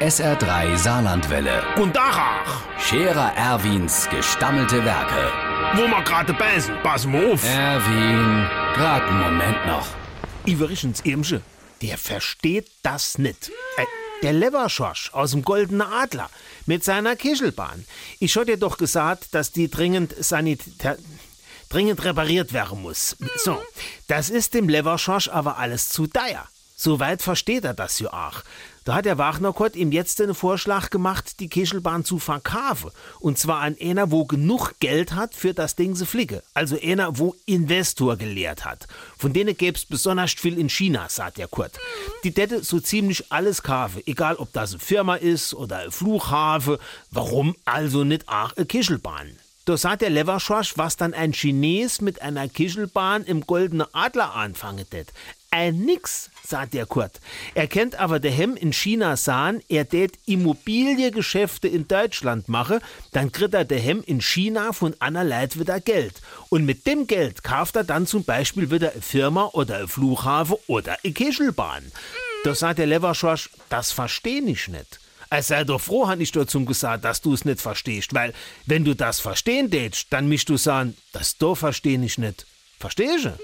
SR3 Saarlandwelle. Und Dachach, Scherer Erwins gestammelte Werke. wo wir gerade beißen, pass mal auf. Erwin, grad einen Moment noch. Iverichens Irmsche, der versteht das nicht. Äh, der Leverschorsch aus dem Goldenen Adler mit seiner Kischelbahn. Ich hab dir doch gesagt, dass die dringend sanitär dringend repariert werden muss. So, das ist dem Leverschorsch aber alles zu teuer. Soweit versteht er das ja auch. Da hat der Wagnerkott ihm jetzt den Vorschlag gemacht, die Kischelbahn zu verkaufen. Und zwar an einer, wo genug Geld hat für das Ding zu fliegen. Also einer, wo Investor gelehrt hat. Von denen gäb's besonders viel in China, sagt der Kurt. Die täte so ziemlich alles kaufen, egal ob das eine Firma ist oder ein Flughafen. Warum also nicht auch eine Kischelbahn? Da sagt der Leverschorsch, was dann ein Chines mit einer Kischelbahn im Goldenen Adler anfangen tät. Ein nix, sagt der Kurt. Er kennt aber der Hemm in China sahen, er tät Immobiliegeschäfte in Deutschland mache, dann kriegt er der Hemm in China von Anna Leit wieder Geld. Und mit dem Geld kauft er dann zum Beispiel wieder eine Firma oder ein Flughafen oder eine Kischelbahn. Da sagt der Leverschorsch, das versteh ich nicht. Er sei doch froh, han ich dazu gesagt, dass du es nicht verstehst, weil wenn du das verstehen tätst, dann mischst du sagen, das do versteh ich nicht. Verstehst du?